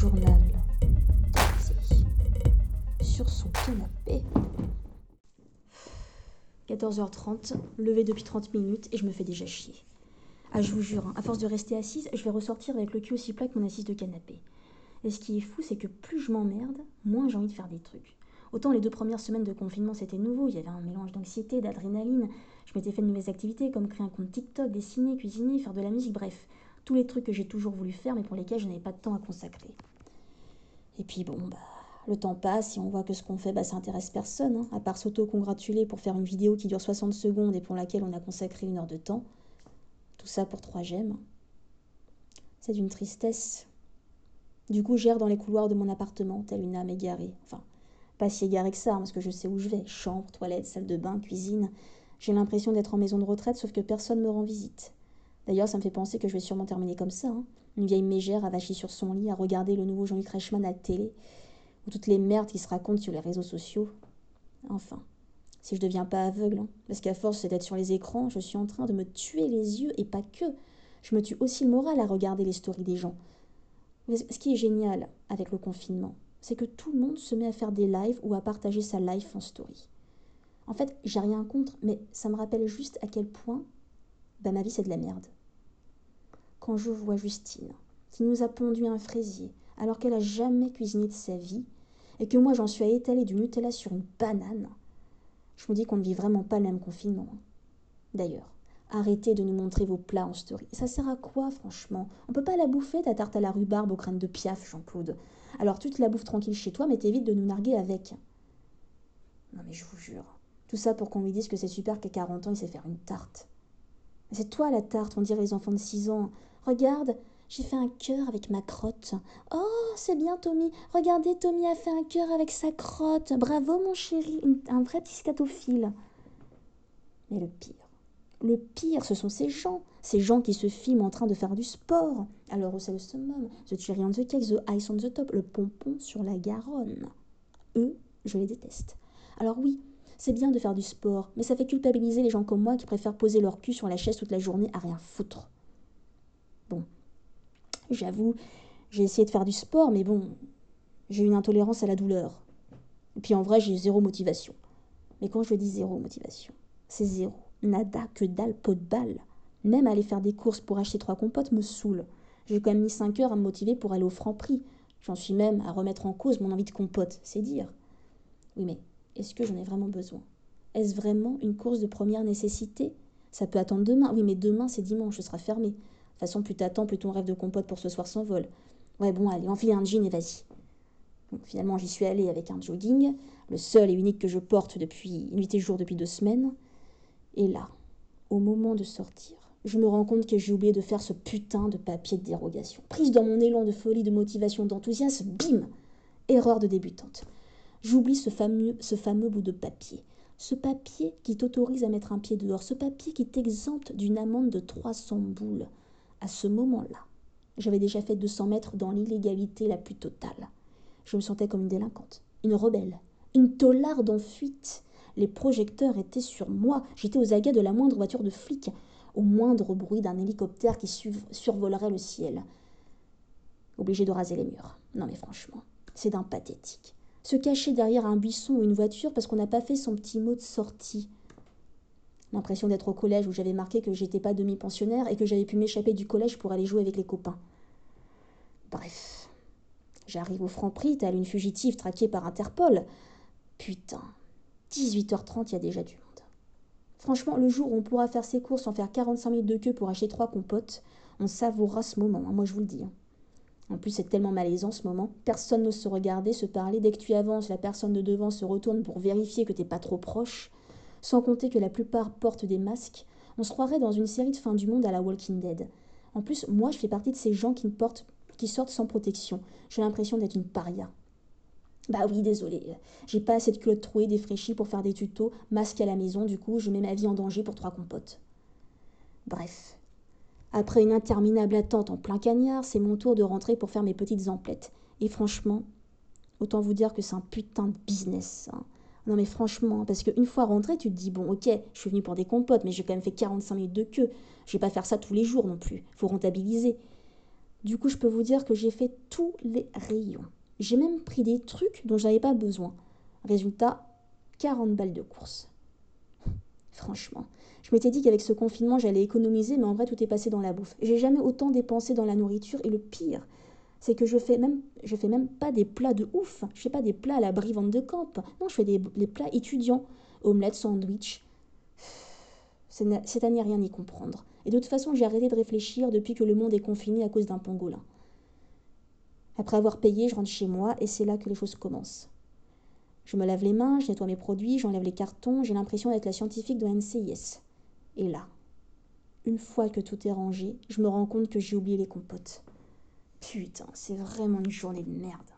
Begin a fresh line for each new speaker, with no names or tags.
journal. Sur son canapé. 14h30, levé depuis 30 minutes et je me fais déjà chier. Ah, je vous jure, hein, à force de rester assise, je vais ressortir avec le cul aussi plat que mon assise de canapé. Et ce qui est fou, c'est que plus je m'emmerde, moins j'ai envie de faire des trucs. Autant les deux premières semaines de confinement, c'était nouveau, il y avait un mélange d'anxiété, d'adrénaline. Je m'étais fait de nouvelles activités comme créer un compte TikTok, dessiner, cuisiner, faire de la musique, bref, tous les trucs que j'ai toujours voulu faire mais pour lesquels je n'avais pas de temps à consacrer. Et puis bon, bah, le temps passe et on voit que ce qu'on fait, bah, ça intéresse personne, hein, à part s'auto-congratuler pour faire une vidéo qui dure 60 secondes et pour laquelle on a consacré une heure de temps. Tout ça pour trois gemmes. C'est d'une tristesse. Du coup, j'erre dans les couloirs de mon appartement, telle une âme égarée. Enfin, pas si égarée que ça, hein, parce que je sais où je vais. Chambre, toilette, salle de bain, cuisine. J'ai l'impression d'être en maison de retraite, sauf que personne me rend visite. D'ailleurs, ça me fait penser que je vais sûrement terminer comme ça. Hein. Une vieille mégère avachie sur son lit à regarder le nouveau Jean-Luc Reichmann à télé, ou toutes les merdes qui se racontent sur les réseaux sociaux. Enfin, si je deviens pas aveugle, hein. parce qu'à force d'être sur les écrans, je suis en train de me tuer les yeux et pas que. Je me tue aussi le moral à regarder les stories des gens. Ce qui est génial avec le confinement, c'est que tout le monde se met à faire des lives ou à partager sa life en story. En fait, j'ai rien contre, mais ça me rappelle juste à quel point bah, ma vie c'est de la merde. Quand je vois Justine, qui nous a pondu un fraisier alors qu'elle a jamais cuisiné de sa vie, et que moi j'en suis à étaler du Nutella sur une banane, je me dis qu'on ne vit vraiment pas le même confinement. Hein. D'ailleurs, arrêtez de nous montrer vos plats en story. Ça sert à quoi, franchement? On peut pas la bouffer, ta tarte à la rhubarbe aux crèmes de piaf, Jean-Claude. Alors tu te la bouffes tranquille chez toi, mais t'évites de nous narguer avec. Non mais je vous jure. Tout ça pour qu'on lui dise que c'est super qu'à 40 ans, il sait faire une tarte. C'est toi la tarte, on dirait les enfants de 6 ans. Regarde, j'ai fait un cœur avec ma crotte. Oh, c'est bien Tommy. Regardez, Tommy a fait un cœur avec sa crotte. Bravo mon chéri, un vrai petit. Mais le pire, le pire, ce sont ces gens. Ces gens qui se filment en train de faire du sport. Alors c'est le summum, the cherry on the cake, the ice on the top, le pompon sur la Garonne. Eux, je les déteste. Alors oui, c'est bien de faire du sport, mais ça fait culpabiliser les gens comme moi qui préfèrent poser leur cul sur la chaise toute la journée à rien foutre. J'avoue, j'ai essayé de faire du sport, mais bon, j'ai une intolérance à la douleur. Et puis en vrai, j'ai zéro motivation. Mais quand je dis zéro motivation, c'est zéro. Nada, que dalle, pot de balle. Même aller faire des courses pour acheter trois compotes me saoule. J'ai quand même mis cinq heures à me motiver pour aller au franc prix. J'en suis même à remettre en cause mon envie de compote, c'est dire. Oui, mais est-ce que j'en ai vraiment besoin? Est-ce vraiment une course de première nécessité? Ça peut attendre demain. Oui, mais demain, c'est dimanche, ce sera fermé façon, plus t'attends, plus ton rêve de compote pour ce soir s'envole. Ouais, bon, allez, enfile un jean et vas-y. finalement, j'y suis allée avec un jogging, le seul et unique que je porte depuis nuit et jour depuis deux semaines. Et là, au moment de sortir, je me rends compte que j'ai oublié de faire ce putain de papier de dérogation. Prise dans mon élan de folie, de motivation, d'enthousiasme, bim Erreur de débutante. J'oublie ce fameux, ce fameux bout de papier. Ce papier qui t'autorise à mettre un pied dehors. Ce papier qui t'exempte d'une amende de 300 boules à ce moment-là, j'avais déjà fait 200 mètres dans l'illégalité la plus totale. Je me sentais comme une délinquante, une rebelle, une taularde en fuite. Les projecteurs étaient sur moi. J'étais aux aguets de la moindre voiture de flic, au moindre bruit d'un hélicoptère qui survolerait le ciel. Obligé de raser les murs. Non mais franchement, c'est d'un pathétique. Se cacher derrière un buisson ou une voiture parce qu'on n'a pas fait son petit mot de sortie. L'impression d'être au collège où j'avais marqué que j'étais pas demi-pensionnaire et que j'avais pu m'échapper du collège pour aller jouer avec les copains. Bref. J'arrive au franc prix, telle une fugitive traquée par Interpol. Putain. 18h30, il y a déjà du monde. Franchement, le jour où on pourra faire ses courses sans faire 45 minutes de queue pour acheter trois compotes, on savourera ce moment, hein, moi je vous le dis. Hein. En plus, c'est tellement malaisant ce moment. Personne n'ose se regarder, se parler. Dès que tu avances, la personne de devant se retourne pour vérifier que t'es pas trop proche sans compter que la plupart portent des masques, on se croirait dans une série de fin du monde à la Walking Dead. En plus, moi, je fais partie de ces gens qui, sortent sans protection. J'ai l'impression d'être une paria. Bah oui, désolé, j'ai pas assez de culottes trouées défraîchies pour faire des tutos, masque à la maison, du coup, je mets ma vie en danger pour trois compotes. Bref. Après une interminable attente en plein cagnard, c'est mon tour de rentrer pour faire mes petites emplettes. Et franchement, autant vous dire que c'est un putain de business. Hein. Non mais franchement, parce qu'une fois rentré, tu te dis, bon ok, je suis venu pour des compotes, mais j'ai quand même fait 45 minutes de queue. Je vais pas faire ça tous les jours non plus. Faut rentabiliser. Du coup, je peux vous dire que j'ai fait tous les rayons. J'ai même pris des trucs dont j'avais pas besoin. Résultat, 40 balles de course. Franchement, je m'étais dit qu'avec ce confinement, j'allais économiser, mais en vrai, tout est passé dans la bouffe. J'ai jamais autant dépensé dans la nourriture, et le pire, c'est que je fais même, je fais même pas des plats de ouf. Je fais pas des plats à la brivante de camp. Non, je fais des, plats étudiants. Omelette, sandwich. C'est à n'y rien y comprendre. Et de toute façon, j'ai arrêté de réfléchir depuis que le monde est confiné à cause d'un pangolin. Après avoir payé, je rentre chez moi et c'est là que les choses commencent. Je me lave les mains, je nettoie mes produits, j'enlève les cartons, j'ai l'impression d'être la scientifique de NCIS. Et là, une fois que tout est rangé, je me rends compte que j'ai oublié les compotes. Putain, c'est vraiment une journée de merde.